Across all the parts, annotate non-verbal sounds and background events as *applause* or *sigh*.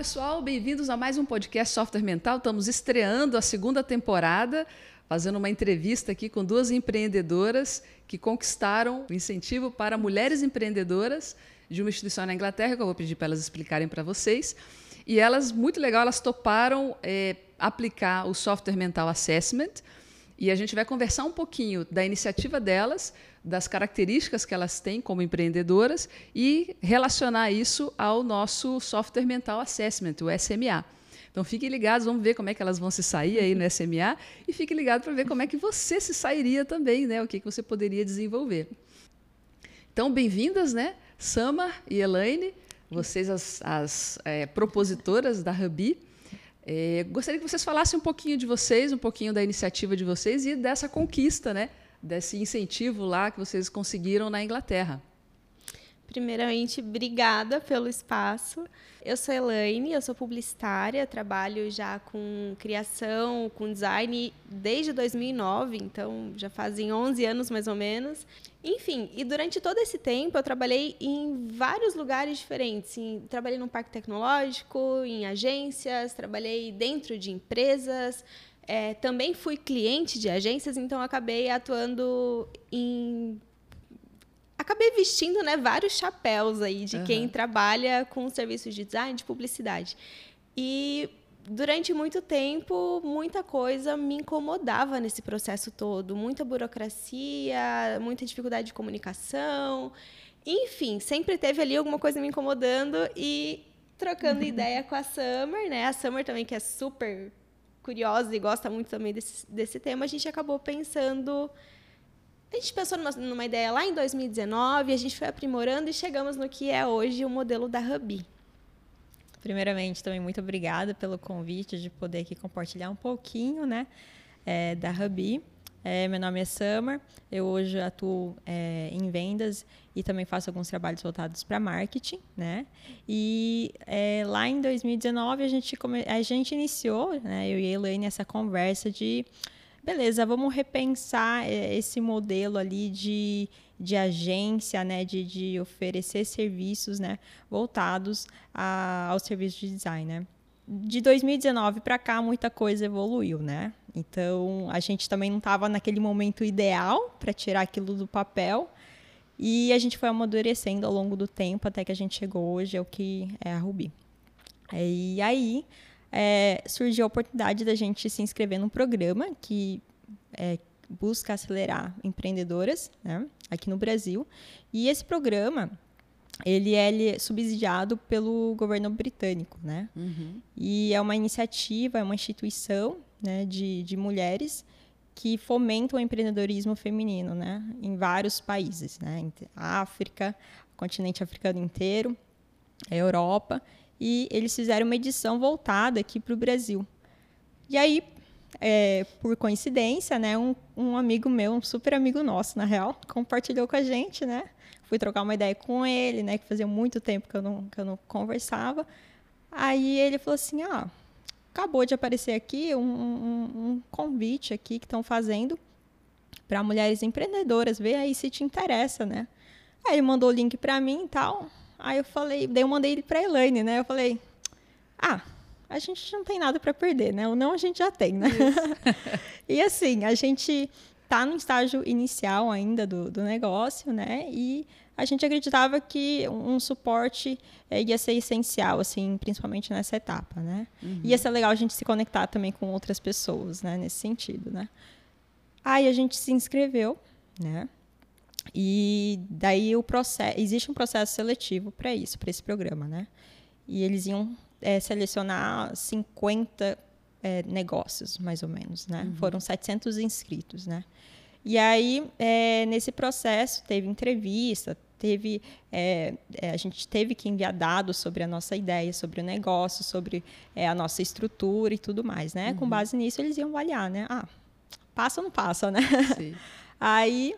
pessoal, bem-vindos a mais um podcast Software Mental. Estamos estreando a segunda temporada, fazendo uma entrevista aqui com duas empreendedoras que conquistaram o incentivo para mulheres empreendedoras de uma instituição na Inglaterra, que eu vou pedir para elas explicarem para vocês. E elas, muito legal, elas toparam é, aplicar o Software Mental Assessment. E a gente vai conversar um pouquinho da iniciativa delas, das características que elas têm como empreendedoras e relacionar isso ao nosso Software Mental Assessment, o SMA. Então fiquem ligados, vamos ver como é que elas vão se sair aí no SMA e fiquem ligados para ver como é que você se sairia também, né? O que, que você poderia desenvolver. Então, bem-vindas, né? Sama e Elaine vocês, as, as é, propositoras da Rubi. É, gostaria que vocês falassem um pouquinho de vocês, um pouquinho da iniciativa de vocês e dessa conquista, né? Desse incentivo lá que vocês conseguiram na Inglaterra. Primeiramente, obrigada pelo espaço. Eu sou Elaine, eu sou publicitária, trabalho já com criação, com design desde 2009, então já fazem 11 anos mais ou menos. Enfim, e durante todo esse tempo eu trabalhei em vários lugares diferentes. Trabalhei no parque tecnológico, em agências, trabalhei dentro de empresas, é, também fui cliente de agências, então acabei atuando em acabei vestindo né, vários chapéus aí de uhum. quem trabalha com serviços de design, de publicidade. E durante muito tempo, muita coisa me incomodava nesse processo todo. Muita burocracia, muita dificuldade de comunicação. Enfim, sempre teve ali alguma coisa me incomodando e trocando uhum. ideia com a Summer, né? A Summer também, que é super curiosa e gosta muito também desse, desse tema, a gente acabou pensando a gente pensou numa, numa, ideia lá em 2019, a gente foi aprimorando e chegamos no que é hoje o modelo da Ruby. Primeiramente, também muito obrigada pelo convite de poder aqui compartilhar um pouquinho né, é, da Ruby. É, meu nome é Summer, eu hoje atuo é, em vendas e também faço alguns trabalhos voltados para marketing, né? E é, lá em 2019 a gente, come... a gente iniciou, né, eu e a Elaine, essa conversa de beleza, vamos repensar é, esse modelo ali de, de agência, né, de, de oferecer serviços, né, voltados a, ao serviço de design, né. De 2019 para cá, muita coisa evoluiu, né? Então, a gente também não estava naquele momento ideal para tirar aquilo do papel. E a gente foi amadurecendo ao longo do tempo até que a gente chegou hoje ao que é a Ruby. E aí, é, surgiu a oportunidade da gente se inscrever num programa que é, busca acelerar empreendedoras né, aqui no Brasil. E esse programa ele é subsidiado pelo governo britânico, né? Uhum. E é uma iniciativa, é uma instituição né, de, de mulheres que fomentam o empreendedorismo feminino, né? Em vários países, né? África, continente africano inteiro, a Europa e eles fizeram uma edição voltada aqui para o Brasil. E aí, é, por coincidência, né, um, um, amigo meu, um super amigo nosso, na real, compartilhou com a gente, né? Fui trocar uma ideia com ele, né? Que fazia muito tempo que eu não, que eu não conversava. Aí ele falou assim, ah, acabou de aparecer aqui um, um, um convite aqui que estão fazendo para mulheres empreendedoras, vê aí se te interessa, né? Aí ele mandou o link para mim e tal. Aí eu falei, daí eu mandei ele para Elaine, né? Eu falei, ah, a gente não tem nada para perder, né? O não a gente já tem, né? *laughs* e assim, a gente tá no estágio inicial ainda do, do negócio, né? E a gente acreditava que um suporte é, ia ser essencial, assim, principalmente nessa etapa, né? Uhum. Ia ser legal a gente se conectar também com outras pessoas, né? Nesse sentido, né? Aí a gente se inscreveu, né? E daí o processo, existe um processo seletivo para isso, para esse programa, né? E eles iam é, selecionar 50 é, negócios, mais ou menos, né? Uhum. Foram 700 inscritos, né? E aí, é, nesse processo, teve entrevista, teve é, é, a gente teve que enviar dados sobre a nossa ideia, sobre o negócio, sobre é, a nossa estrutura e tudo mais, né? Uhum. Com base nisso, eles iam avaliar, né? Ah, passa ou não passa, né? Sim. *laughs* aí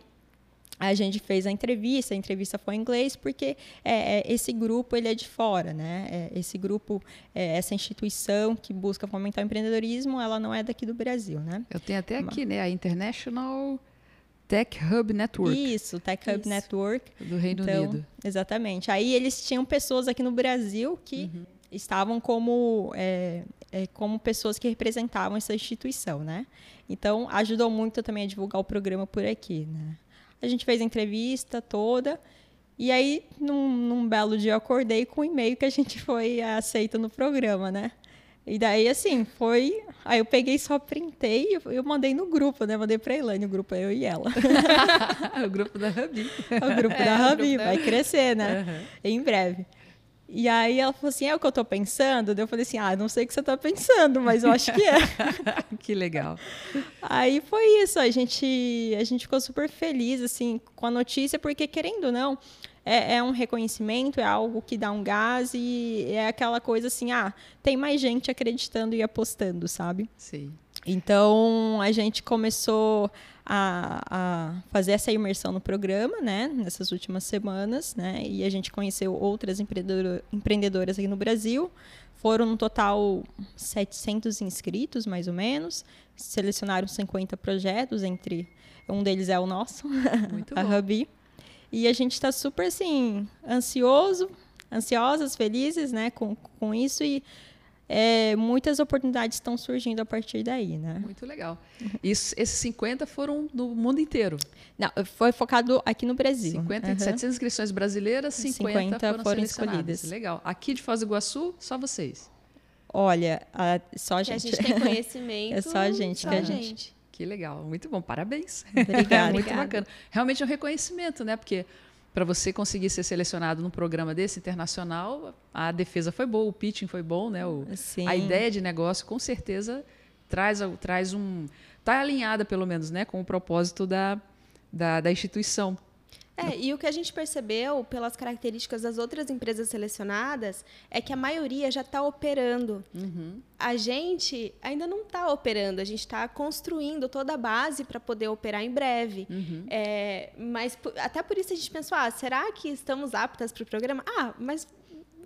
a gente fez a entrevista, a entrevista foi em inglês, porque é, é, esse grupo ele é de fora, né? É, esse grupo, é, essa instituição que busca fomentar o empreendedorismo, ela não é daqui do Brasil, né? Eu tenho até aqui, né? A International Tech Hub Network. Isso, Tech Hub Isso. Network. Do Reino então, Unido. Exatamente. Aí eles tinham pessoas aqui no Brasil que... Uhum estavam como, é, é, como pessoas que representavam essa instituição, né? Então, ajudou muito também a divulgar o programa por aqui, né? A gente fez a entrevista toda, e aí, num, num belo dia, eu acordei com o um e-mail que a gente foi aceito no programa, né? E daí, assim, foi. Aí eu peguei só printei e eu mandei no grupo, né? Mandei pra Elaine, o grupo é eu e ela. *laughs* o grupo da Rabi. o grupo é, da Rabi, vai crescer, né? Uhum. Em breve. E aí ela falou assim: é o que eu tô pensando? Daí eu falei assim: ah, não sei o que você tá pensando, mas eu acho que é. *laughs* que legal. Aí foi isso, a gente, a gente ficou super feliz, assim, com a notícia, porque querendo ou não é, é, um reconhecimento, é algo que dá um gás e é aquela coisa assim, ah, tem mais gente acreditando e apostando, sabe? Sim. Então a gente começou a, a, fazer essa imersão no programa, né, nessas últimas semanas, né, e a gente conheceu outras empreendedoras aqui no Brasil. Foram no total 700 inscritos, mais ou menos. Selecionaram 50 projetos, entre um deles é o nosso, *laughs* a Hubby. E a gente está super, assim, ansioso, ansiosas, felizes, né, com, com isso e é, muitas oportunidades estão surgindo a partir daí, né? Muito legal. Isso, esses 50 foram do mundo inteiro? Não, foi focado aqui no Brasil. 50, uhum. 700 inscrições brasileiras, 50, 50 foram, foram escolhidas. Legal. Aqui de Foz do Iguaçu, só vocês? Olha, a, só a gente. Que a gente tem conhecimento. *laughs* é só a gente só que a gente. gente. Que legal, muito bom, parabéns. Obrigada. *laughs* muito bacana. Realmente é um reconhecimento, né? Porque para você conseguir ser selecionado num programa desse internacional, a defesa foi boa, o pitching foi bom, né? O, a ideia de negócio com certeza traz, traz um. Está alinhada, pelo menos, né, com o propósito da, da, da instituição. É, e o que a gente percebeu pelas características das outras empresas selecionadas é que a maioria já está operando. Uhum. A gente ainda não está operando, a gente está construindo toda a base para poder operar em breve. Uhum. É, mas até por isso a gente pensou: ah, será que estamos aptas para o programa? Ah, mas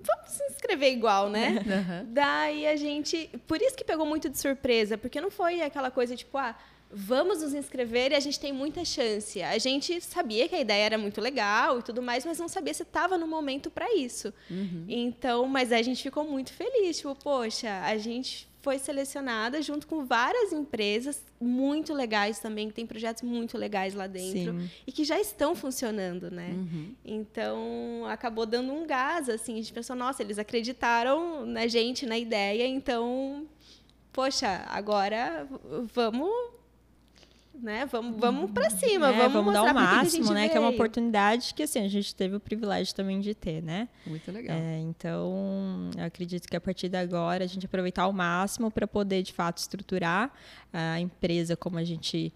vamos se inscrever igual, né? *laughs* Uhum. Daí a gente. Por isso que pegou muito de surpresa, porque não foi aquela coisa tipo, ah vamos nos inscrever e a gente tem muita chance. A gente sabia que a ideia era muito legal e tudo mais, mas não sabia se estava no momento para isso. Uhum. Então, mas a gente ficou muito feliz, tipo, poxa, a gente foi selecionada junto com várias empresas muito legais também, que tem projetos muito legais lá dentro Sim. e que já estão funcionando, né? Uhum. Então, acabou dando um gás, assim, a gente pensou, nossa, eles acreditaram na gente, na ideia, então, poxa, agora vamos né? Vamos, vamos para cima, é, vamos, vamos dar o máximo, que né? Veio. Que é uma oportunidade que assim a gente teve o privilégio também de ter, né? Muito legal. É, então, eu acredito que a partir de agora a gente aproveitar ao máximo para poder de fato estruturar a empresa como a gente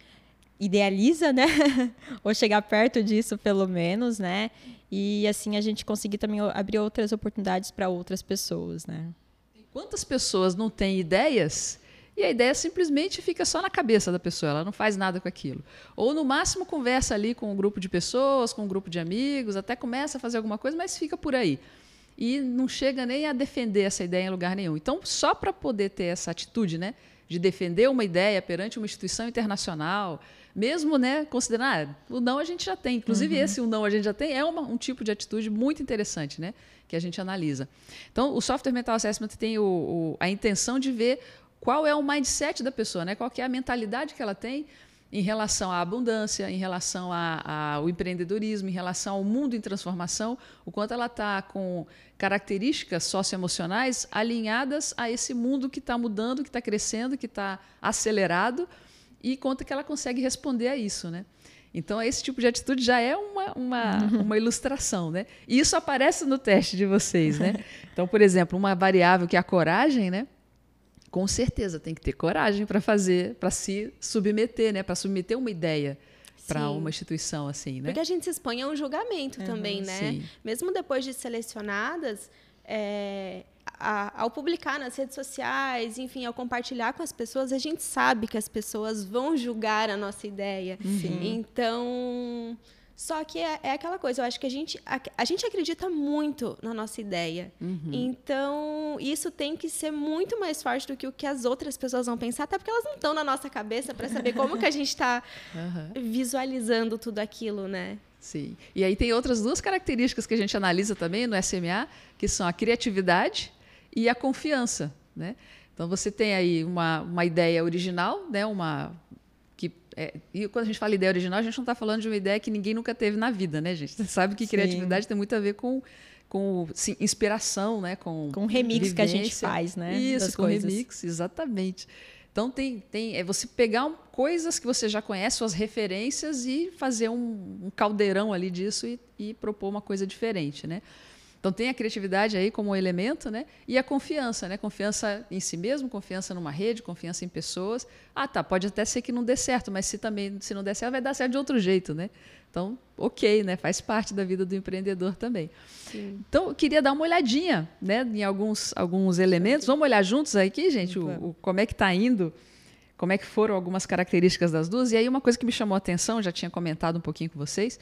idealiza, né? *laughs* Ou chegar perto disso, pelo menos, né? E assim a gente conseguir também abrir outras oportunidades para outras pessoas, né? Quantas pessoas não têm ideias e a ideia simplesmente fica só na cabeça da pessoa, ela não faz nada com aquilo. Ou no máximo conversa ali com um grupo de pessoas, com um grupo de amigos, até começa a fazer alguma coisa, mas fica por aí. E não chega nem a defender essa ideia em lugar nenhum. Então, só para poder ter essa atitude, né, de defender uma ideia perante uma instituição internacional, mesmo né, considerar, ah, o não a gente já tem, inclusive uhum. esse o não a gente já tem, é uma, um tipo de atitude muito interessante, né, que a gente analisa. Então, o Software Mental Assessment tem o, o, a intenção de ver qual é o mindset da pessoa, né? qual é a mentalidade que ela tem em relação à abundância, em relação ao empreendedorismo, em relação ao mundo em transformação, o quanto ela está com características socioemocionais alinhadas a esse mundo que está mudando, que está crescendo, que está acelerado, e quanto que ela consegue responder a isso. Né? Então, esse tipo de atitude já é uma, uma, *laughs* uma ilustração. Né? E isso aparece no teste de vocês. Né? *laughs* Então, por exemplo, uma variável que é a coragem, né? Com certeza tem que ter coragem para fazer, para se submeter, né? Para submeter uma ideia para uma instituição assim, né? Porque a gente se expõe a um julgamento uhum, também, né? Sim. Mesmo depois de selecionadas, é, a, ao publicar nas redes sociais, enfim, ao compartilhar com as pessoas, a gente sabe que as pessoas vão julgar a nossa ideia. Uhum. Então só que é, é, aquela coisa, eu acho que a gente, a, a gente acredita muito na nossa ideia. Uhum. Então, isso tem que ser muito mais forte do que o que as outras pessoas vão pensar, até porque elas não estão na nossa cabeça para saber como que a gente está uhum. visualizando tudo aquilo, né? Sim. E aí tem outras duas características que a gente analisa também no SMA, que são a criatividade e a confiança, né? Então você tem aí uma, uma ideia original, né? Uma é, e quando a gente fala ideia original, a gente não está falando de uma ideia que ninguém nunca teve na vida, né, gente? Você sabe que Sim. criatividade tem muito a ver com com sim, inspiração, né? Com, com remix vivência. que a gente faz, né? Isso, com coisas. remix, exatamente. Então tem, tem é você pegar um, coisas que você já conhece, suas referências e fazer um, um caldeirão ali disso e, e, propor uma coisa diferente, né? Então tem a criatividade aí como elemento, né? E a confiança, né? Confiança em si mesmo, confiança numa rede, confiança em pessoas. Ah, tá, pode até ser que não dê certo, mas se também se não der certo, vai dar certo de outro jeito, né? Então, ok, né? Faz parte da vida do empreendedor também. Sim. Então, eu queria dar uma olhadinha, né, em alguns alguns elementos. Vamos olhar juntos aqui, gente, o, o como é que está indo como é que foram algumas características das duas. E aí uma coisa que me chamou a atenção, já tinha comentado um pouquinho com vocês,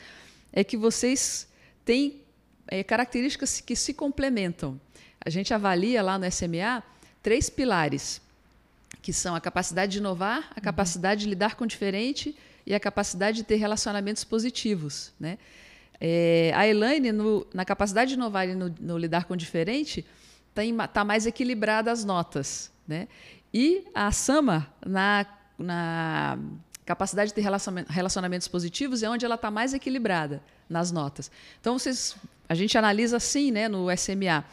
é que vocês têm é, características que se complementam. A gente avalia lá no SMA três pilares, que são a capacidade de inovar, a uhum. capacidade de lidar com o diferente e a capacidade de ter relacionamentos positivos. Né? É, a Elaine, no, na capacidade de inovar e no, no lidar com o diferente, está tá mais equilibrada as notas. Né? E a Sama, na, na capacidade de ter relacionamentos positivos, é onde ela está mais equilibrada nas notas. Então, vocês a gente analisa assim, né, no SMA.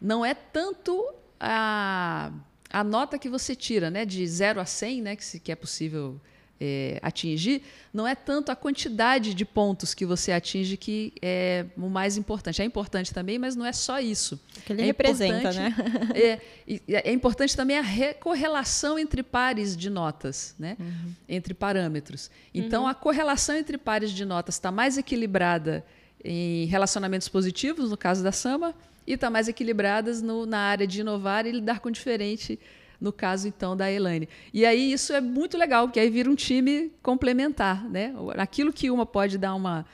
Não é tanto a, a nota que você tira, né, de 0 a 100, né, que, se, que é possível é, atingir, não é tanto a quantidade de pontos que você atinge que é o mais importante. É importante também, mas não é só isso. Que ele é representa, né? *laughs* É, é importante também a correlação entre pares de notas, né? Uhum. entre parâmetros. Então, uhum. a correlação entre pares de notas está mais equilibrada em relacionamentos positivos, no caso da Sama, e está mais equilibradas no, na área de inovar e lidar com diferente, no caso então da Elaine. E aí isso é muito legal, porque aí vira um time complementar, né? Aquilo que uma pode dar uma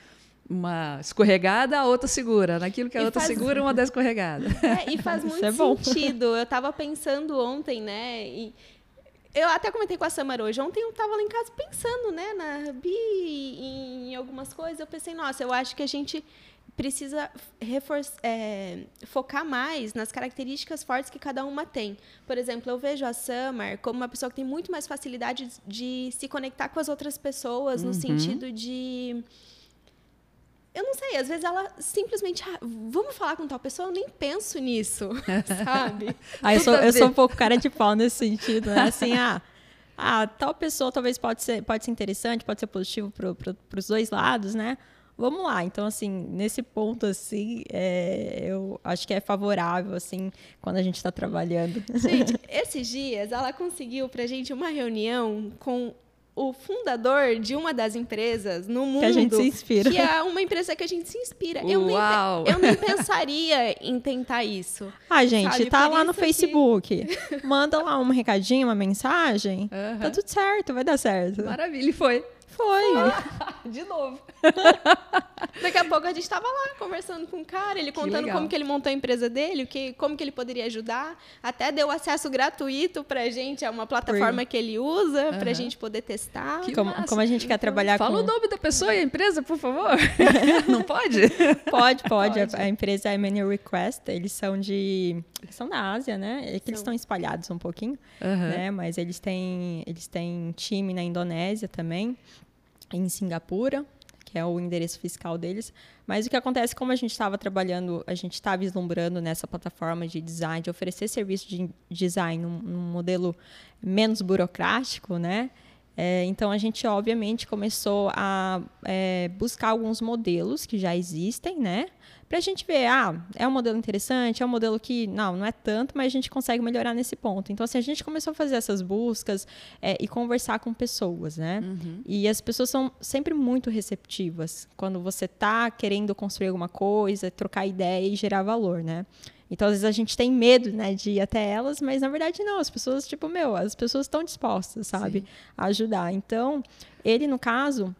uma escorregada, a outra segura. Naquilo que a e outra faz... segura, uma dá escorregada. *laughs* É, e faz muito é sentido. Eu estava pensando ontem, né? E eu até comentei com a Samara hoje. Ontem eu estava lá em casa pensando, né, na Bi, em, algumas coisas. Eu pensei, nossa, eu acho que a gente precisa é, focar mais nas características fortes que cada uma tem. Por exemplo, eu vejo a Summer como uma pessoa que tem muito mais facilidade de se conectar com as outras pessoas, uhum. no sentido de eu não sei, às vezes ela simplesmente, ah, vamos falar com tal pessoa, eu nem penso nisso, *laughs* sabe? ah, eu, sou, eu sou um pouco cara de pau nesse sentido, né? Assim, ah, ah, tal pessoa talvez pode ser, pode ser interessante, pode ser positivo para pro, os dois lados, né? Vamos lá. Então, assim, nesse ponto, assim, é, eu acho que é favorável, assim, quando a gente está trabalhando. Gente, *laughs* esses dias ela conseguiu para a gente uma reunião com o fundador de uma das empresas no mundo. Que a gente se inspira. Que é uma empresa que a gente se inspira. Eu nem, eu nem pensaria em tentar isso. Ah, gente, sabe? tá Por lá no Facebook. Manda lá um recadinho, uma mensagem. Uhum. Tá tudo certo, vai dar certo. Maravilha, e foi. Foi. *laughs* de novo. *laughs* Daqui a pouco a gente estava lá conversando com o cara, ele contando como que ele montou a empresa dele, que, como que ele poderia ajudar. Até deu acesso gratuito para a gente a uma plataforma que ele usa uhum. para a gente poder testar. Como, como, a gente quer trabalhar Fala com... o nome da pessoa e a empresa, por favor. *laughs* Não pode? Pode, pode. pode. A, a, empresa é Many Request, eles são de... Eles são da Ásia, né? É que eles estão espalhados um pouquinho, uhum. né? Mas eles têm, eles têm time na Indonésia também em Singapura, que é o endereço fiscal deles. Mas o que acontece, como a gente estava trabalhando, a gente estava vislumbrando nessa plataforma de design, de oferecer serviço de design num, num modelo menos burocrático, né? É, então a gente obviamente começou a é, buscar alguns modelos que já existem, né? Para a gente ver, ah, é um modelo interessante, é um modelo que, não, não é tanto, mas a gente consegue melhorar nesse ponto. Então, assim, a gente começou a fazer essas buscas é, e conversar com pessoas, né? Uhum. E as pessoas são sempre muito receptivas quando você está querendo construir alguma coisa, trocar ideia e gerar valor, né? Então, às vezes a gente tem medo, né, de ir até elas, mas na verdade não. As pessoas, tipo, meu, as pessoas estão dispostas, sabe, Sim. a ajudar. Então, ele, no caso,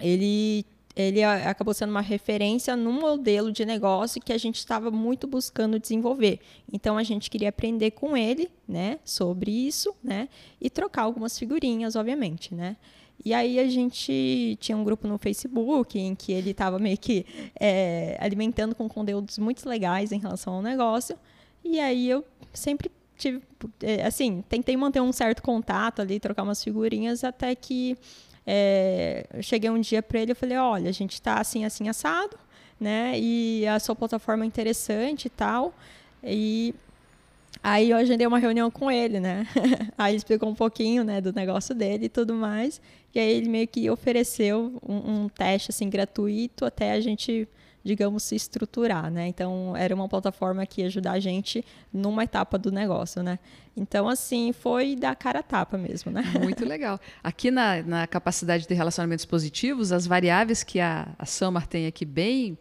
ele ele acabou sendo uma referência num modelo de negócio que a gente estava muito buscando desenvolver. Então a gente queria aprender com ele, né, sobre isso, né, e trocar algumas figurinhas, obviamente, né. E aí a gente tinha um grupo no Facebook em que ele estava meio que é, alimentando com conteúdos muito legais em relação ao negócio. E aí eu sempre tive, é, assim, tentei manter um certo contato ali, trocar umas figurinhas, até que é, eu cheguei um dia para ele e falei, olha, a gente está assim, assim, assado, né? E a sua plataforma é interessante e tal. E aí eu agendei uma reunião com ele, né? *laughs* aí ele explicou um pouquinho, né, do negócio dele e tudo mais. E aí ele meio que ofereceu um, um teste, assim, gratuito até a gente digamos, se estruturar, né? Então, era uma plataforma que ia ajudar a gente numa etapa do negócio, né? Então, assim, foi da cara a tapa mesmo, né? *laughs* Muito legal. Aqui na, na capacidade de relacionamentos positivos, as variáveis que a, a Samar tem aqui bem,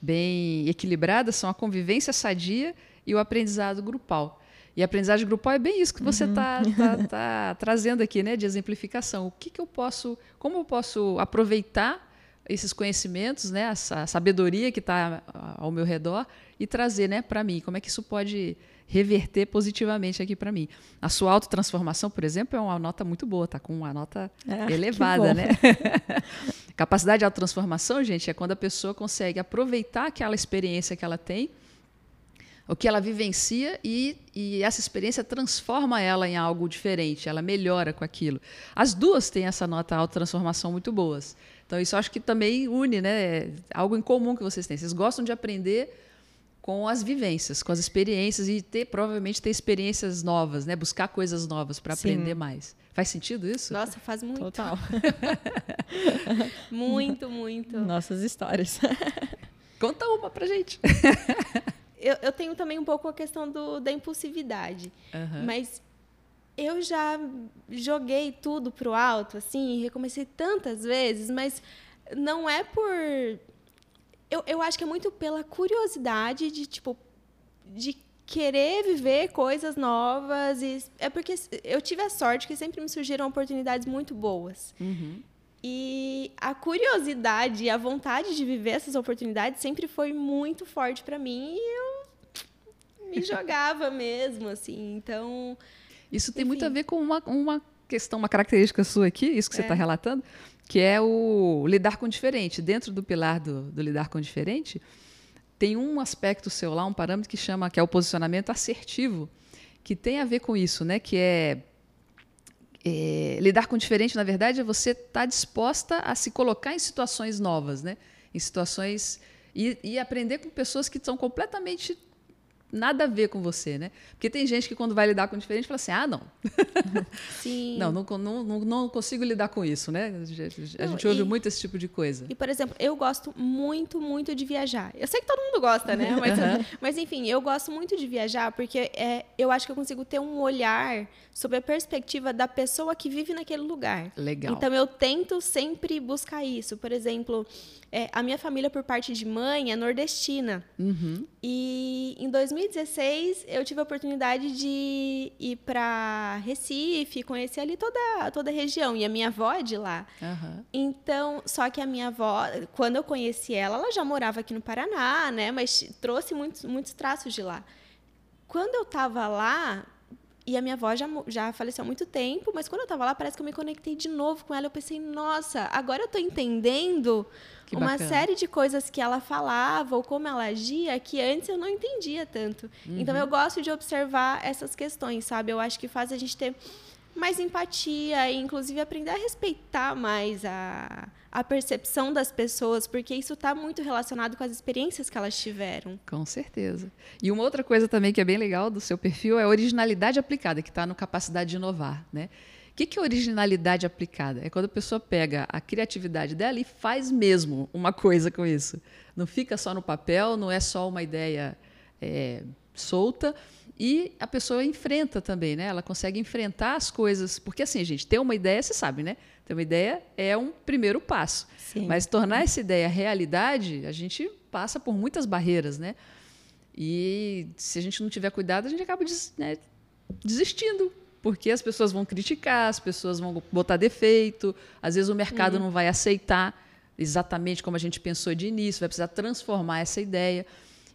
bem equilibradas são a convivência sadia e o aprendizado grupal. E a aprendizagem grupal é bem isso que você está uhum. tá, tá trazendo aqui, né, de exemplificação. O que, que eu posso, como eu posso aproveitar esses conhecimentos, né, a, sabedoria que está ao meu redor e trazer, né, para mim. Como é que isso pode reverter positivamente aqui para mim? A sua autotransformação, por exemplo, é uma nota muito boa, tá com uma nota é, elevada, né? *laughs* Capacidade de autotransformação, gente, é quando a pessoa consegue aproveitar aquela experiência que ela tem o que ela vivencia e, e, essa experiência transforma ela em algo diferente, ela melhora com aquilo. As duas têm essa nota autotransformação muito boas. Então, isso acho que também une, né? É algo em comum que vocês têm. Vocês gostam de aprender com as vivências, com as experiências e ter provavelmente ter experiências novas, né? Buscar coisas novas para aprender mais. Faz sentido isso? Nossa, faz muito. Total. *laughs* muito, muito. Nossas histórias. *laughs* Conta uma pra gente. *laughs* eu, eu tenho também um pouco a questão do, da impulsividade. Uhum. Mas eu já joguei tudo pro alto, assim, recomecei tantas vezes, mas não é por. Eu, eu acho que é muito pela curiosidade de, tipo, de querer viver coisas novas. E é porque eu tive a sorte que sempre me surgiram oportunidades muito boas. Uhum. E a curiosidade e a vontade de viver essas oportunidades sempre foi muito forte para mim e eu me jogava mesmo, assim. Então. Isso tem enfim. muito a ver com uma, uma questão, uma característica sua aqui, isso que você está é. relatando, que é o lidar com o diferente. Dentro do pilar do, do lidar com o diferente, tem um aspecto seu lá, um parâmetro que chama, que é o posicionamento assertivo, que tem a ver com isso, né? Que é é, lidar com o diferente, na verdade, é você estar tá disposta a se colocar em situações novas, né? Em situações e, e aprender com pessoas que são completamente nada a ver com você, né? Porque tem gente que quando vai lidar com diferente fala assim, ah, não. *laughs* Sim. *laughs* não, não, não, não, consigo lidar com isso, né? A gente ouve e, muito esse tipo de coisa. E, por exemplo, eu gosto muito, muito de viajar. Eu sei que todo mundo gosta, né? Mas, uhum. *laughs* mas enfim, eu gosto muito de viajar porque é, eu acho que eu consigo ter um olhar sobre a perspectiva da pessoa que vive naquele lugar. Legal. Então, eu tento sempre buscar isso. Por exemplo, é, a minha família, por parte de mãe, é nordestina. Uhum. E em 2016, eu tive a oportunidade de ir para Recife, conhecer ali toda, toda a região. E a minha avó é de lá. Uhum. Então, só que a minha avó, quando eu conheci ela, ela já morava aqui no Paraná, né? Mas trouxe muitos, muitos traços de lá. Quando eu estava lá, e a minha avó já, já faleceu há muito tempo, mas quando eu estava lá, parece que eu me conectei de novo com ela. Eu pensei, nossa, agora eu estou entendendo que uma bacana. série de coisas que ela falava ou como ela agia que antes eu não entendia tanto. Uhum. Então eu gosto de observar essas questões, sabe? Eu acho que faz a gente ter mais empatia e inclusive aprender a respeitar mais a, a percepção das pessoas, porque isso está muito relacionado com as experiências que elas tiveram. Com certeza. E uma outra coisa também que é bem legal do seu perfil é a originalidade aplicada, que está no capacidade de inovar, né? O que, que é originalidade aplicada? É quando a pessoa pega a criatividade dela e faz mesmo uma coisa com isso. Não fica só no papel, não é só uma ideia é, solta. E a pessoa enfrenta também, né? Ela consegue enfrentar as coisas. Porque, assim, gente, ter uma ideia, você sabe, né? Ter uma ideia é um primeiro passo. Sim. Mas tornar essa ideia realidade, a gente passa por muitas barreiras, né? E se a gente não tiver cuidado, a gente acaba des, né, desistindo porque as pessoas vão criticar, as pessoas vão botar defeito, às vezes o mercado uhum. não vai aceitar exatamente como a gente pensou de início, vai precisar transformar essa ideia.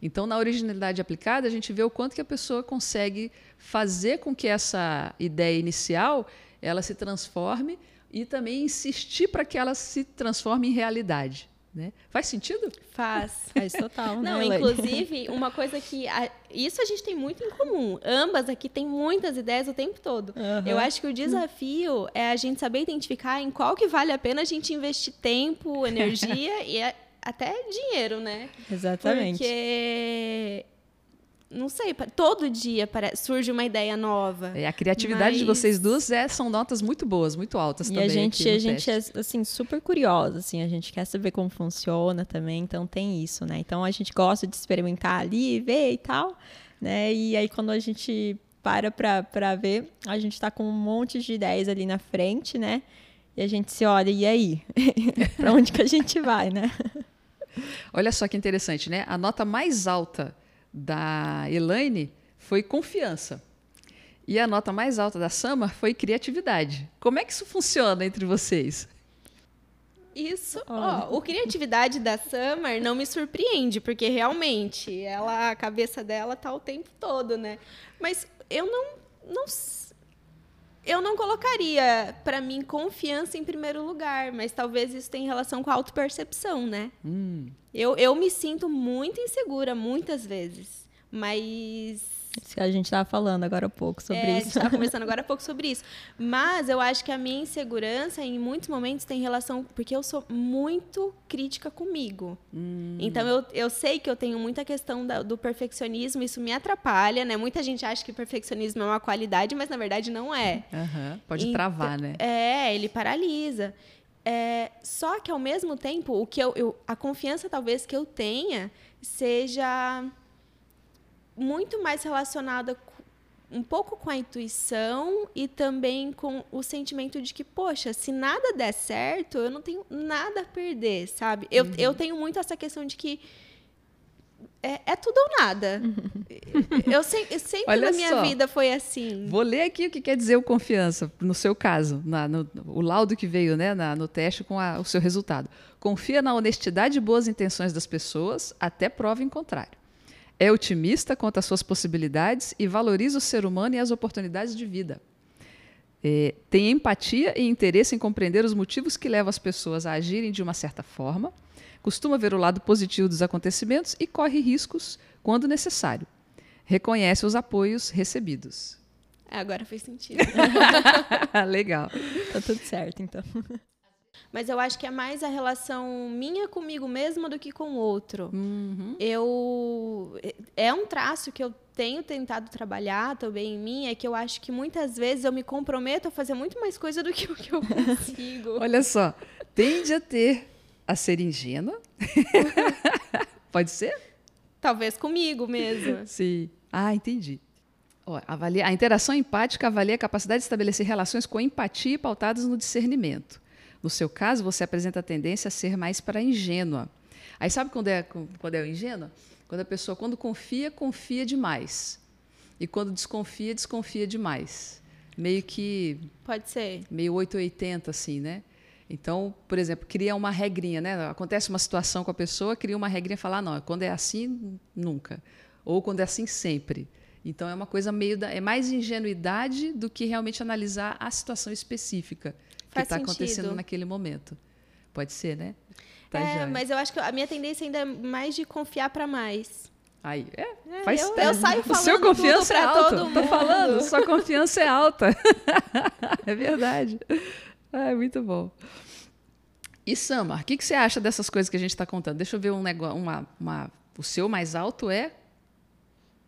Então, na originalidade aplicada, a gente vê o quanto que a pessoa consegue fazer com que essa ideia inicial ela se transforme e também insistir para que ela se transforme em realidade. Né? Faz sentido? Faz. *laughs* Faz total. Não, né, inclusive, uma coisa que. A, isso a gente tem muito em comum. Ambas aqui têm muitas ideias o tempo todo. Uhum. Eu acho que o desafio é a gente saber identificar em qual que vale a pena a gente investir tempo, energia *laughs* e até dinheiro, né? Exatamente. Porque não sei, todo dia surge uma ideia nova. É, a criatividade mas... de vocês duas é, são notas muito boas, muito altas e também. E a gente, a gente é assim super curiosa, assim, a gente quer saber como funciona também, então tem isso, né? Então a gente gosta de experimentar ali, ver e tal, né? E aí quando a gente para para ver, a gente está com um monte de ideias ali na frente, né? E a gente se olha, e aí? *laughs* para onde que a gente vai, né? Olha só que interessante, né? A nota mais alta da Elaine foi confiança. E a nota mais alta da Sama foi criatividade. Como é que isso funciona entre vocês? Isso, ó, o criatividade da Summer não me surpreende, porque realmente ela, a cabeça dela tá o tempo todo, né? Mas eu não, não eu não colocaria para mim confiança em primeiro lugar, mas talvez isso tenha relação com a autopercepção, né? Hum. Eu, eu me sinto muito insegura muitas vezes, mas a gente estava falando agora há pouco sobre é, isso. A gente estava conversando *laughs* agora há pouco sobre isso. Mas eu acho que a minha insegurança, em muitos momentos, tem relação. Porque eu sou muito crítica comigo. Hum. Então eu, eu sei que eu tenho muita questão da, do perfeccionismo, isso me atrapalha, né? Muita gente acha que perfeccionismo é uma qualidade, mas na verdade não é. Uhum. Pode então, travar, né? É, ele paralisa. É, só que ao mesmo tempo, o que eu, eu, a confiança talvez que eu tenha seja muito mais relacionada um pouco com a intuição e também com o sentimento de que, poxa, se nada der certo, eu não tenho nada a perder, sabe? Eu, uhum. eu tenho muito essa questão de que é, é tudo ou nada. Uhum. Eu, se, sempre Olha na minha só, vida foi assim. Vou ler aqui o que quer dizer o confiança, no seu caso, na, no, o laudo que veio né, na, no teste com a, o seu resultado. Confia na honestidade e boas intenções das pessoas até prova em contrário. É otimista quanto às suas possibilidades e valoriza o ser humano e as oportunidades de vida. É, tem empatia e interesse em compreender os motivos que levam as pessoas a agirem de uma certa forma, costuma ver o lado positivo dos acontecimentos e corre riscos quando necessário. Reconhece os apoios recebidos. É, agora fez sentido. *laughs* Legal. Tá tudo certo, então. Mas eu acho que é mais a relação minha comigo mesma do que com o outro. Uhum. Eu é um traço que eu tenho tentado trabalhar também em mim, é que eu acho que muitas vezes eu me comprometo a fazer muito mais coisa do que o que eu *laughs* consigo. Olha só, tende a ter a ser ingênua. *laughs* Pode ser? Talvez comigo mesmo. Sim. Ah, entendi. Ó, avalia, a interação empática avalia a capacidade de estabelecer relações com empatia pautadas no discernimento. No seu caso, você apresenta a tendência a ser mais para ingênua. Aí sabe quando é, quando é ingênua? Quando a pessoa, quando confia, confia demais. E quando desconfia, desconfia demais. Meio que. Pode ser. Meio 880, assim, né? Então, por exemplo, cria uma regrinha, né? Acontece uma situação com a pessoa, cria uma regrinha e fala, ah, não, quando é assim, nunca. Ou quando é assim, sempre. Então é uma coisa meio da, é mais ingenuidade do que realmente analisar a situação específica que está acontecendo naquele momento. Pode ser, né? Tá é, mas eu acho que a minha tendência ainda é mais de confiar para mais. Aí, é, é faz eu, eu saio falando *laughs* o seu confiança é alta. Tô falando, sua confiança é alta. *laughs* é verdade. É muito bom. E Samar, o que, que você acha dessas coisas que a gente está contando? Deixa eu ver um negócio, uma, uma, o seu mais alto é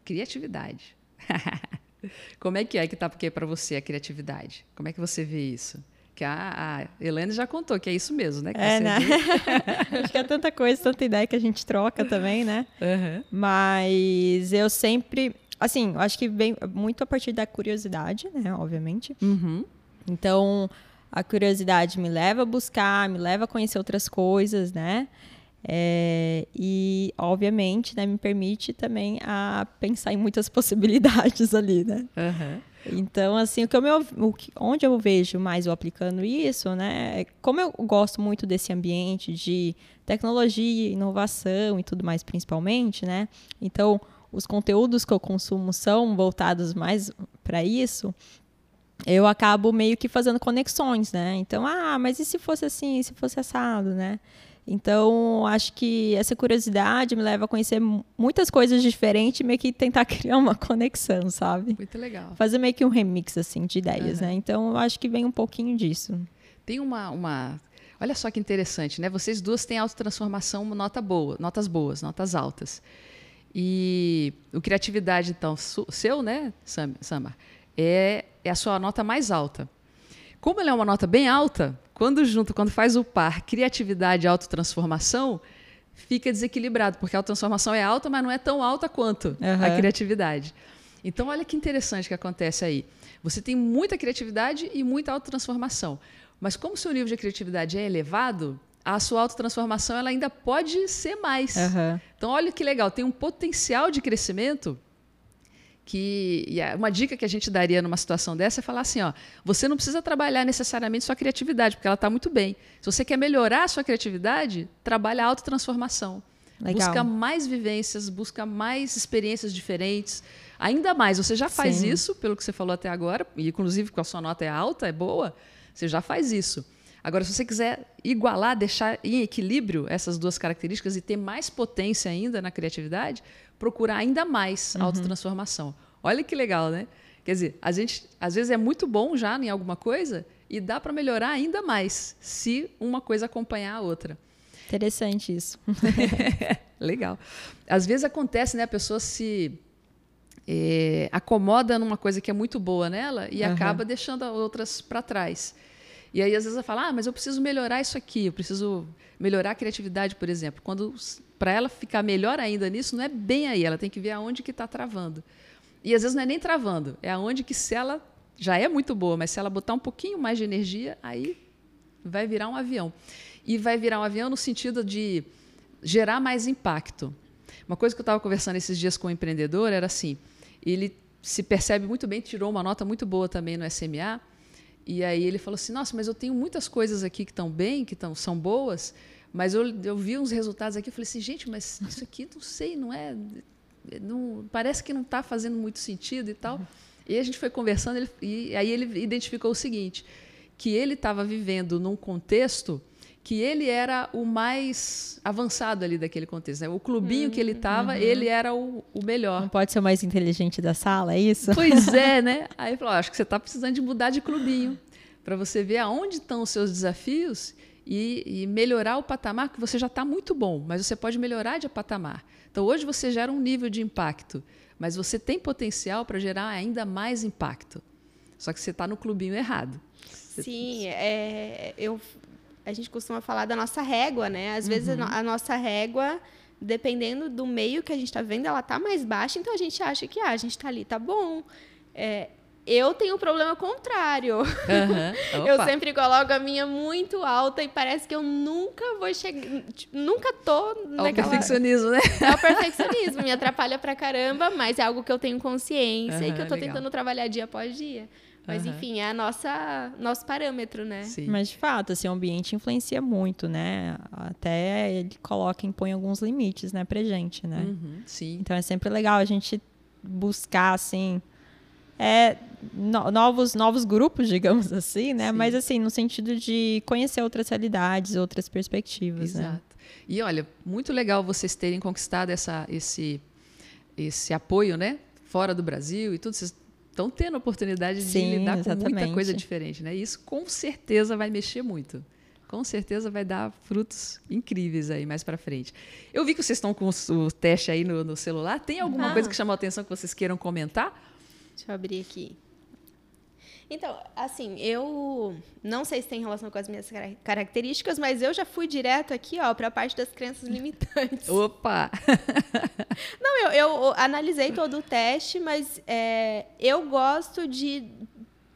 criatividade. *laughs* Como é que é que tá porque para você a criatividade? Como é que você vê isso? Que a, a Helene já contou que é isso mesmo, né? Que é, né? *laughs* Acho que é tanta coisa, tanta ideia que a gente troca também, né? Uhum. Mas eu sempre, assim, acho que vem muito a partir da curiosidade, né? Obviamente. Uhum. Então, a curiosidade me leva a buscar, me leva a conhecer outras coisas, né? É, e, obviamente, né, me permite também a pensar em muitas *laughs* possibilidades ali, né? Uhum. Então, assim, o que eu me, o que, onde eu vejo mais eu aplicando isso, né? É como eu gosto muito desse ambiente de tecnologia, inovação e tudo mais, principalmente, né? Então, os conteúdos que eu consumo são voltados mais para isso. Eu acabo meio que fazendo conexões, né? Então, ah, mas e se fosse assim, e se fosse assado, né? Então, acho que essa curiosidade me leva a conhecer muitas coisas diferentes e meio que tentar *laughs* criar uma conexão, sabe? Muito legal. Fazer meio que um remix, assim, de ideias, uhum. né? Então, eu acho que vem um pouquinho disso. Tem uma, uma... Olha só que interessante, né? Vocês duas têm autotransformação nota boa, notas boas, notas altas. E o criatividade, então, seu, né, Samar, é, é a sua nota mais alta. Como ela é uma nota bem alta, quando junto, quando faz o par criatividade e autotransformação, fica desequilibrado, porque a autotransformação é alta, mas não é tão alta quanto uhum. a criatividade. Então, olha que interessante que acontece aí. Você tem muita criatividade e muita autotransformação. Mas como seu nível de criatividade é elevado, a sua autotransformação ela ainda pode ser mais. Uhum. Então, olha que legal, tem um potencial de crescimento que uma dica que a gente daria numa situação dessa é falar assim, ó, você não precisa trabalhar necessariamente sua criatividade, porque ela está muito bem. Se você quer melhorar a sua criatividade, trabalha a autotransformação. Legal. Busca mais vivências, busca mais experiências diferentes. Ainda mais, você já faz Sim. isso, pelo que você falou até agora, e inclusive com a sua nota é alta, é boa, você já faz isso. Agora, se você quiser igualar, deixar em equilíbrio essas duas características e ter mais potência ainda na criatividade, procurar ainda mais uhum. autotransformação. Olha que legal, né? Quer dizer, a gente às vezes é muito bom já em alguma coisa e dá para melhorar ainda mais se uma coisa acompanhar a outra. Interessante isso. *laughs* legal. Às vezes acontece, né? A pessoa se é, acomoda numa coisa que é muito boa nela e uhum. acaba deixando outras para trás. E aí, às vezes, ela fala: Ah, mas eu preciso melhorar isso aqui, eu preciso melhorar a criatividade, por exemplo. Quando para ela ficar melhor ainda nisso, não é bem aí, ela tem que ver aonde que está travando. E às vezes não é nem travando, é aonde que se ela já é muito boa, mas se ela botar um pouquinho mais de energia, aí vai virar um avião. E vai virar um avião no sentido de gerar mais impacto. Uma coisa que eu estava conversando esses dias com um empreendedor era assim, ele se percebe muito bem, tirou uma nota muito boa também no SMA, e aí ele falou assim, nossa, mas eu tenho muitas coisas aqui que estão bem, que tão, são boas, mas eu, eu vi uns resultados aqui, eu falei assim, gente, mas isso aqui não sei, não é. Não, parece que não está fazendo muito sentido e tal. E a gente foi conversando, ele, e aí ele identificou o seguinte: que ele estava vivendo num contexto que ele era o mais avançado ali daquele contexto. Né? O clubinho que ele estava, uhum. ele era o, o, melhor. Não pode ser o mais inteligente da sala, é isso? Pois *laughs* é, né? Aí ele falou: acho que você está precisando de mudar de clubinho para você ver aonde estão os seus desafios e, e melhorar o patamar, que você já está muito bom, mas você pode melhorar de patamar. Então, hoje você gera um nível de impacto, mas você tem potencial para gerar ainda mais impacto. Só que você está no clubinho errado. Sim, é, eu, a gente costuma falar da nossa régua, né? Às uhum. vezes a nossa régua, dependendo do meio que a gente está vendo, ela está mais baixa, então a gente acha que ah, a gente está ali, tá bom. É, eu tenho um problema contrário. Uhum. *laughs* eu sempre coloco a minha muito alta e parece que eu nunca vou chegar. Tipo, nunca tô naquela... É o perfeccionismo, né? É o perfeccionismo. Me atrapalha pra caramba, mas é algo que eu tenho consciência uhum, e que eu tô legal. tentando trabalhar dia após dia. Mas, uhum. enfim, é a nossa, nosso parâmetro, né? Sim. Mas, de fato, assim, o ambiente influencia muito, né? Até ele coloca, impõe alguns limites, né, pra gente, né? Uhum, sim. Então, é sempre legal a gente buscar, assim, é, no, novos, novos grupos, *laughs* digamos assim, né? Sim. Mas assim, no sentido de conhecer outras realidades, outras perspectivas. Né? Exato. Né? E olha, muito legal vocês terem conquistado essa, esse, esse apoio, né? Fora do Brasil e tudo. Vocês estão tendo a oportunidade Sim, de lidar exatamente. com muita coisa diferente, né? E isso com certeza vai mexer muito. Com certeza vai dar frutos incríveis aí mais para frente. Eu vi que vocês estão com o teste aí no, no celular. Tem alguma ah. coisa que chamou a atenção que vocês queiram comentar? Deixa eu abrir aqui. Então, assim, eu não sei se tem relação com as minhas características, mas eu já fui direto aqui, ó, para a parte das crenças limitantes. *laughs* Opa! *laughs* não, eu, eu, analisei todo o teste, mas é, eu gosto de,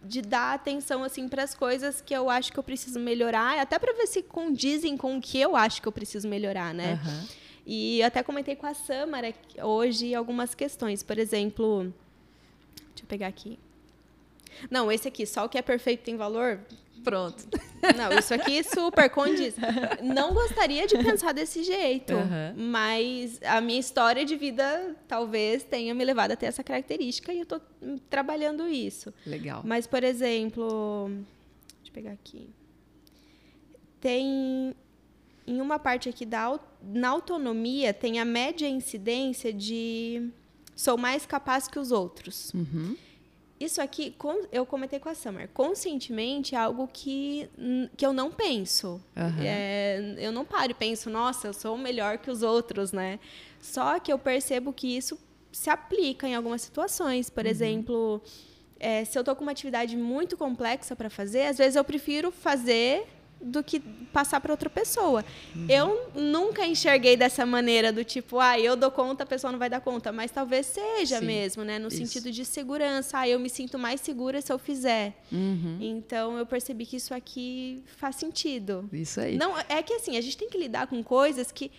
de dar atenção assim para as coisas que eu acho que eu preciso melhorar, até para ver se condizem com o que eu acho que eu preciso melhorar, né? Uhum. E até comentei com a Samara hoje algumas questões, por exemplo, Deixa eu pegar aqui. Não, esse aqui, só o que é perfeito tem valor. Pronto. *laughs* Não, isso aqui super condiz. Não gostaria de pensar desse jeito, uhum. mas a minha história de vida talvez tenha me levado a ter essa característica e eu estou trabalhando isso. Legal. Mas, por exemplo, deixa eu pegar aqui. Tem em uma parte aqui da na autonomia tem a média incidência de sou mais capaz que os outros. Uhum. Isso aqui, eu comentei com a Summer, conscientemente é algo que, que eu não penso. Uhum. É, eu não paro e penso, nossa, eu sou melhor que os outros, né? Só que eu percebo que isso se aplica em algumas situações. Por uhum. exemplo, é, se eu estou com uma atividade muito complexa para fazer, às vezes eu prefiro fazer do que passar para outra pessoa. Uhum. Eu nunca enxerguei dessa maneira do tipo, ah, eu dou conta, a pessoa não vai dar conta, mas talvez seja Sim, mesmo, né, no isso. sentido de segurança. Ah, eu me sinto mais segura se eu fizer. Uhum. Então eu percebi que isso aqui faz sentido. Isso aí. Não, é que assim, a gente tem que lidar com coisas que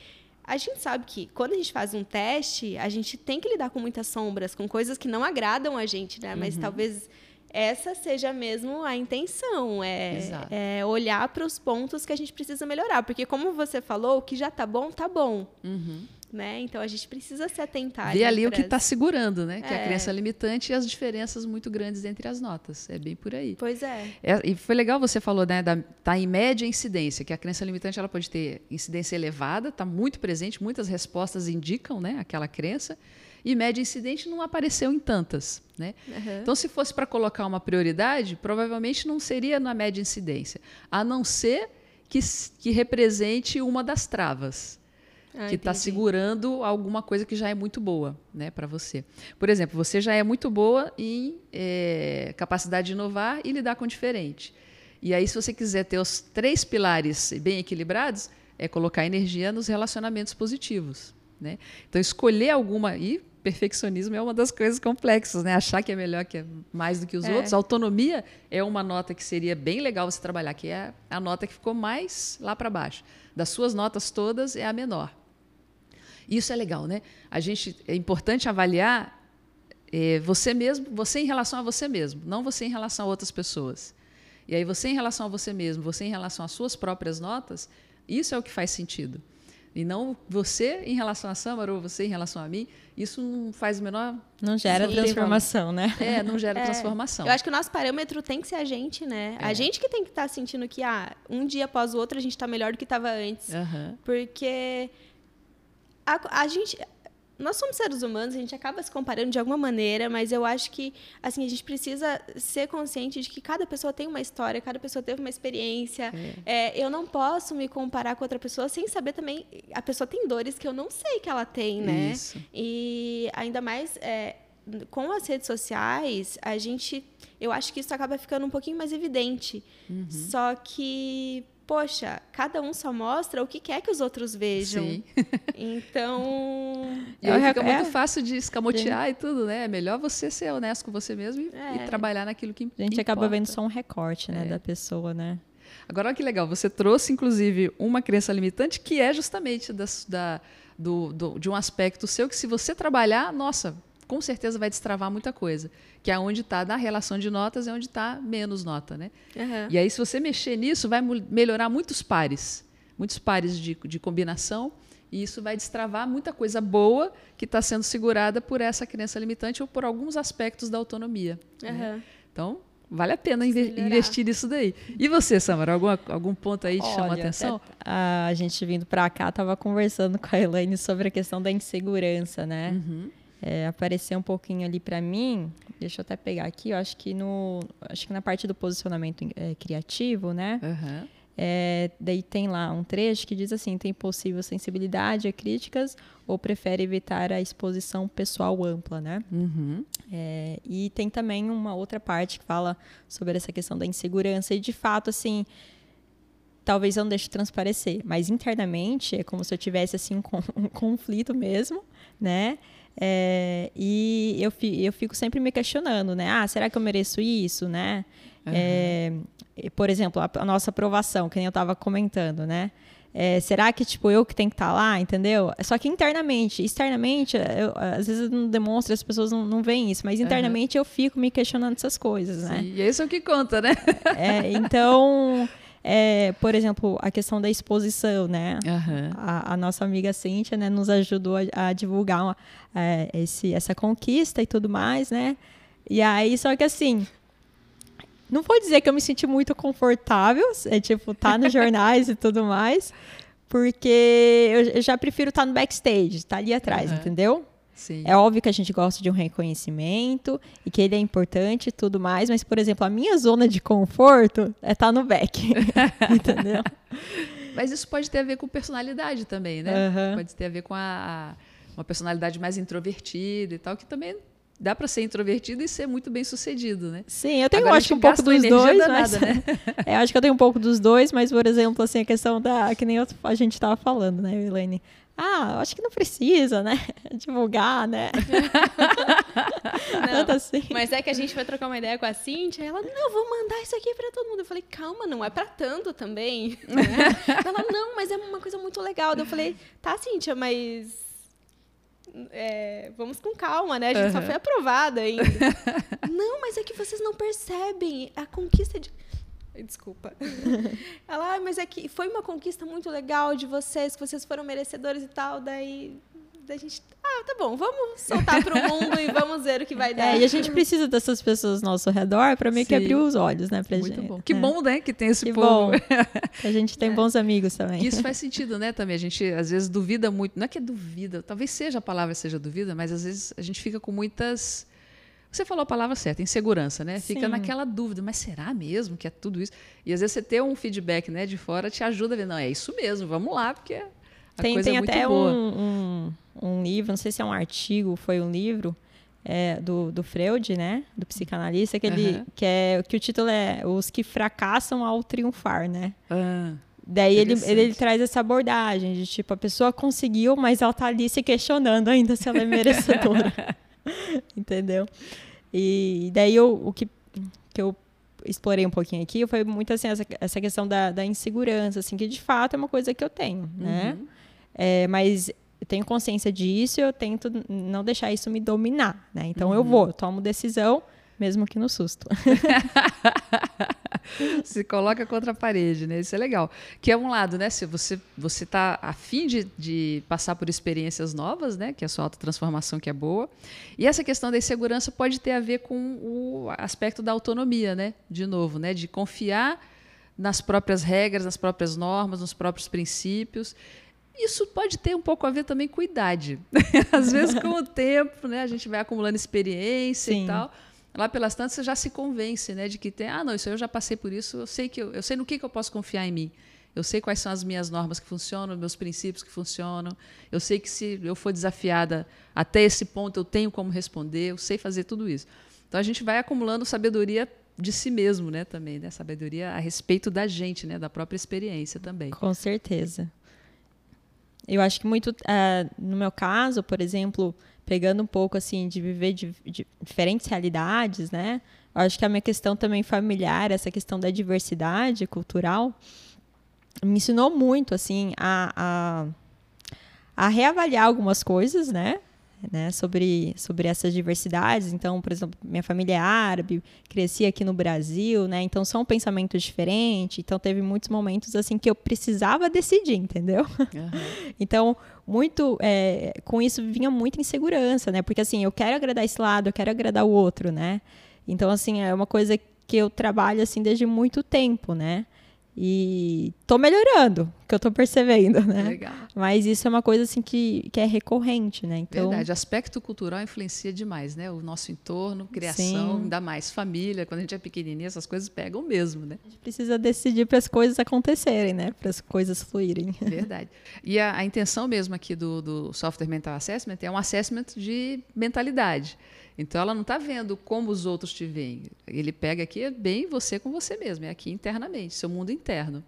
a gente sabe que quando a gente faz um teste, a gente tem que lidar com muitas sombras, com coisas que não agradam a gente, né? Mas uhum. talvez essa seja mesmo a intenção, é, é olhar para os pontos que a gente precisa melhorar, porque como você falou, o que já está bom, está bom. Uhum. Né? Então a gente precisa se atentar. Ver ali o que está segurando, né? É. Que é a crença limitante e as diferenças muito grandes entre as notas. É bem por aí. Pois é. é e foi legal você falou, né? Da, tá em média incidência, que a crença limitante ela pode ter incidência elevada, está muito presente, muitas respostas indicam, né? Aquela crença e média incidente não apareceu em tantas. Né? Uhum. Então, se fosse para colocar uma prioridade, provavelmente não seria na média incidência, a não ser que, que represente uma das travas. Ah, que está segurando alguma coisa que já é muito boa né, para você. Por exemplo, você já é muito boa em é, capacidade de inovar e lidar com o diferente. E aí, se você quiser ter os três pilares bem equilibrados, é colocar energia nos relacionamentos positivos. Né? Então, escolher alguma. E perfeccionismo é uma das coisas complexas, né? Achar que é melhor, que é mais do que os é. outros. Autonomia é uma nota que seria bem legal você trabalhar, que é a nota que ficou mais lá para baixo. Das suas notas todas, é a menor. Isso é legal, né? A gente é importante avaliar é, você mesmo, você em relação a você mesmo, não você em relação a outras pessoas. E aí você em relação a você mesmo, você em relação às suas próprias notas, isso é o que faz sentido. E não você em relação a Samara ou você em relação a mim, isso não faz o menor. Não gera transformação, né? É, não gera *laughs* é, transformação. Eu acho que o nosso parâmetro tem que ser a gente, né? É. A gente que tem que estar tá sentindo que, ah, um dia após o outro a gente está melhor do que estava antes. Uhum. Porque a, a gente nós somos seres humanos, a gente acaba se comparando de alguma maneira, mas eu acho que assim a gente precisa ser consciente de que cada pessoa tem uma história, cada pessoa teve uma experiência. É. É, eu não posso me comparar com outra pessoa sem saber também a pessoa tem dores que eu não sei que ela tem, né? Isso. E ainda mais é, com as redes sociais, a gente, eu acho que isso acaba ficando um pouquinho mais evidente. Uhum. Só que poxa, cada um só mostra o que quer que os outros vejam. Sim. *laughs* Então. E aí fica muito fácil de escamotear e tudo, né? É melhor você ser honesto com você mesmo e, é. e trabalhar naquilo que importa. A gente acaba vendo só um recorte, né, é. da pessoa, né? Agora, olha que legal, você trouxe, inclusive, uma crença limitante que é justamente da, da do, do, de um aspecto seu que, se você trabalhar, nossa, com certeza vai destravar muita coisa. Que é onde está, na relação de notas, é onde está menos nota. Né? Uhum. E aí, se você mexer nisso, vai melhorar muitos pares. Muitos pares de, de combinação. E isso vai destravar muita coisa boa que está sendo segurada por essa crença limitante ou por alguns aspectos da autonomia. Uhum. Né? Então, vale a pena investir nisso daí. E você, Samara, algum, algum ponto aí te Olha, chamou a atenção? A, a gente vindo para cá estava conversando com a Elaine sobre a questão da insegurança, né? Uhum é, aparecer um pouquinho ali para mim. Deixa eu até pegar aqui. Eu acho que no, acho que na parte do posicionamento é, criativo, né? Uhum. É, daí tem lá um trecho que diz assim: tem possível sensibilidade a críticas ou prefere evitar a exposição pessoal ampla, né? Uhum. É, e tem também uma outra parte que fala sobre essa questão da insegurança e de fato assim talvez eu não deixe transparecer, mas internamente é como se eu tivesse assim um, *laughs* um conflito mesmo, né? É, e eu, eu fico sempre me questionando, né? Ah, será que eu mereço isso, né? Uhum. É, por exemplo, a, a, nossa aprovação, que nem eu estava comentando, né? É, será que, tipo, eu que tenho que estar tá lá, entendeu? Só que internamente, externamente, eu, às vezes eu não demonstro, as pessoas não, não veem isso, mas internamente uhum. eu fico me questionando essas coisas, né? Sim, e isso é o que conta, né? É, então, é, por exemplo, a questão da exposição, né? Uhum. A, a, nossa amiga Cíntia né, nos ajudou a, a divulgar uma, é, esse, essa conquista e tudo mais, né? E aí, só que assim, não vou dizer que eu me senti muito confortável, é tipo, tá nos *laughs* jornais e tudo mais, porque eu, eu já prefiro estar no backstage, estar ali atrás, Uhum. entendeu? Sim. É óbvio que a gente gosta de um reconhecimento e que ele é importante e tudo mais, mas, por exemplo, a minha zona de conforto é estar no back. *laughs* entendeu? Mas isso pode ter a ver com personalidade também, né? Aham. Pode ter a ver com a, a- uma personalidade mais introvertida e tal, que também dá para ser introvertido e ser muito bem sucedido, né? Sim, eu tenho Agora acho que um pouco dos dois, danada, mas né? *laughs* é, acho que eu tenho um pouco dos dois, mas por exemplo, assim, a questão da que nem eu- a gente estava falando, né, Elaine? Ah, eu acho que não precisa, né? *laughs* Divulgar, né? Tanto Não, assim. mas é que a gente foi trocar uma ideia com a Cintia, e ela, não, vou mandar isso aqui pra todo mundo. Eu falei, calma, não é pra tanto também. né? *laughs* ela, não, mas é uma coisa muito legal. Daí Eu falei, tá, Cintia, mas é, vamos com calma, né? A gente só Aham. foi aprovada ainda. *laughs* não, mas é que vocês não percebem a conquista de. Desculpa. *laughs* Ela, ah, mas é que foi uma conquista muito legal de vocês, que vocês foram merecedores e tal. Daí, a gente. Ah, tá bom, vamos soltar pro mundo e vamos ver o que vai *laughs* dar. É, e a gente precisa dessas pessoas ao nosso redor para meio que Sim. abrir os olhos, né, pra Muito gente. bom. Que É. bom, né, que tem esse Que povo. bom. *laughs* Que a gente tem bons amigos também. Que isso faz *laughs* sentido, né, também. A gente, às vezes, duvida muito. Não é que é duvida, talvez seja a palavra seja duvida, mas às vezes a gente fica com muitas. Você falou a palavra certa, insegurança, né? Fica Sim. naquela dúvida, mas será mesmo que é tudo isso? E às vezes você ter um feedback né, de fora te ajuda a ver, não, é isso mesmo, vamos lá, porque a tem coisa tem é muito até boa. um, um, um livro, não sei se é um artigo, foi um livro é, do, do Freud, né? Do psicanalista, que, ele, Aham. que, é, que o título é Os que fracassam ao triunfar, né? Ah, Daí ele, ele, ele traz essa abordagem de tipo, a pessoa conseguiu, mas ela tá ali se questionando ainda se ela é merecedora. *laughs* Entendeu? E daí eu, o que, que eu explorei um pouquinho aqui foi muito assim, essa, essa questão da, da insegurança, assim, que de fato é uma coisa que eu tenho, né? uhum. É, mas eu tenho consciência disso e eu tento não deixar isso me dominar, né? Então Uhum. eu vou, tomo decisão, mesmo que no susto. *laughs* se coloca contra a parede, né? Isso é legal. Que é um lado, né? Se você você está afim de, de passar por experiências novas, né? Que é a sua autotransformação que é boa. E essa questão da insegurança pode ter a ver com o aspecto da autonomia, né? De novo, né? De confiar nas próprias regras, nas próprias normas, nos próprios princípios. Isso pode ter um pouco a ver também com idade. *laughs* Às vezes, com o tempo, né, a gente vai acumulando experiência Sim. e tal. Lá pelas tantas, você já se convence, né, de que tem, ah, não, isso eu já passei por isso, eu sei que eu, eu sei no que, que eu posso confiar em mim. Eu sei quais são as minhas normas que funcionam, meus princípios que funcionam. Eu sei que se eu for desafiada até esse ponto, eu tenho como responder. Eu sei fazer tudo isso. Então a gente vai acumulando sabedoria de si mesmo, né, também, né, sabedoria a respeito da gente, né, da própria experiência também. Com certeza. Eu acho que muito, ah, no meu caso, por exemplo, pegando um pouco assim de viver de, de diferentes realidades, né? Eu acho que a minha questão também familiar, essa questão da diversidade cultural, me ensinou muito assim a, a, a reavaliar algumas coisas, né? Né, sobre, sobre essas diversidades. Então, por exemplo, minha família é árabe, cresci aqui no Brasil, né? Então são pensamentos diferentes. Então teve muitos momentos assim que eu precisava decidir, entendeu? *laughs* Então, muito é, com isso vinha muita insegurança, né? Porque assim, eu quero agradar esse lado, eu quero agradar o outro, né? Então, assim, é uma coisa que eu trabalho assim desde muito tempo, né? E tô melhorando, que eu tô percebendo, né? Legal. Mas isso é uma coisa assim que, que é recorrente, né? Então, Verdade, aspecto cultural influencia demais, né? O nosso entorno, criação, Sim. ainda mais família. Quando a gente é pequenininho, essas coisas pegam mesmo, né? a gente precisa decidir para as coisas acontecerem, né? Para as coisas fluírem. *laughs* Verdade. E a, a intenção mesmo aqui do, do Software Mental Assessment é um assessment de mentalidade. Então ela não está vendo como os outros te veem. Ele pega aqui é bem você com você mesmo, é aqui internamente, seu mundo interno.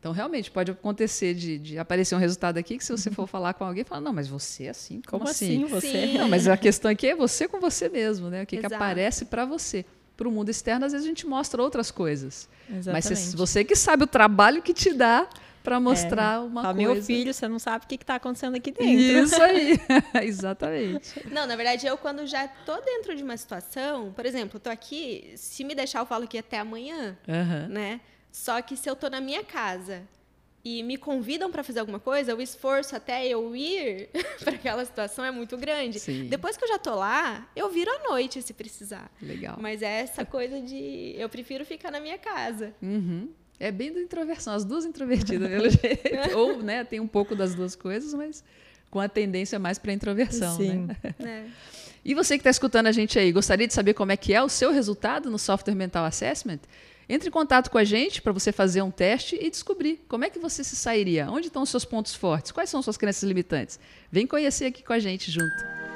Então, realmente, pode acontecer de, de aparecer um resultado aqui que, se você for *laughs* falar com alguém, fala, não, mas você é assim? Como, Como assim você? Sim. Não, mas a questão aqui é você com você mesmo, né? O que, que aparece para você. Para o mundo externo, às vezes a gente mostra outras coisas. Exatamente. Mas cê- você que sabe o trabalho que te dá para mostrar uma Fala, coisa. meu filho, você não sabe o que está acontecendo aqui dentro. Isso aí, *laughs* exatamente. Não, na verdade, eu quando já tô dentro de uma situação, por exemplo, eu tô aqui, se me deixar, eu falo que até amanhã, Aham. né? Só que se eu tô na minha casa e me convidam para fazer alguma coisa, o esforço até eu ir *laughs* para aquela situação é muito grande. Sim. Depois que eu já tô lá, eu viro à noite se precisar. Legal. Mas é essa coisa de eu prefiro ficar na minha casa. Uhum. É bem da introversão, as duas introvertidas, pelo *laughs* jeito. Ou, né, tem um pouco das duas coisas, mas com a tendência mais para introversão, Sim. né? *laughs* É. E você que está escutando a gente aí, gostaria de saber como é que é o seu resultado no Software Mental Assessment? Entre em contato com a gente para você fazer um teste e descobrir como é que você se sairia, onde estão os seus pontos fortes, quais são suas crenças limitantes. Vem conhecer aqui com a gente junto.